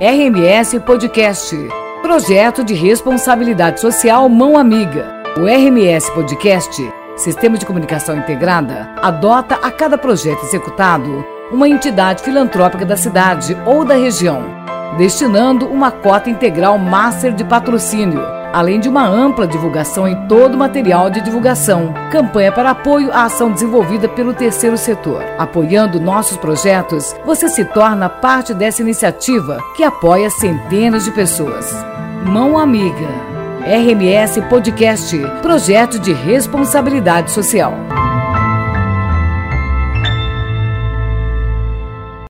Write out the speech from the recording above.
RMS Podcast Projeto de Responsabilidade Social Mão Amiga. O RMS Podcast, Sistema de Comunicação Integrada, adota a cada projeto executado uma entidade filantrópica da cidade ou da região, destinando uma cota integral master de patrocínio além de uma ampla divulgação em todo o material de divulgação. Campanha para apoio à ação desenvolvida pelo terceiro setor. Apoiando nossos projetos, você se torna parte dessa iniciativa que apoia centenas de pessoas. Mão Amiga. RMS Podcast Projeto de Responsabilidade Social.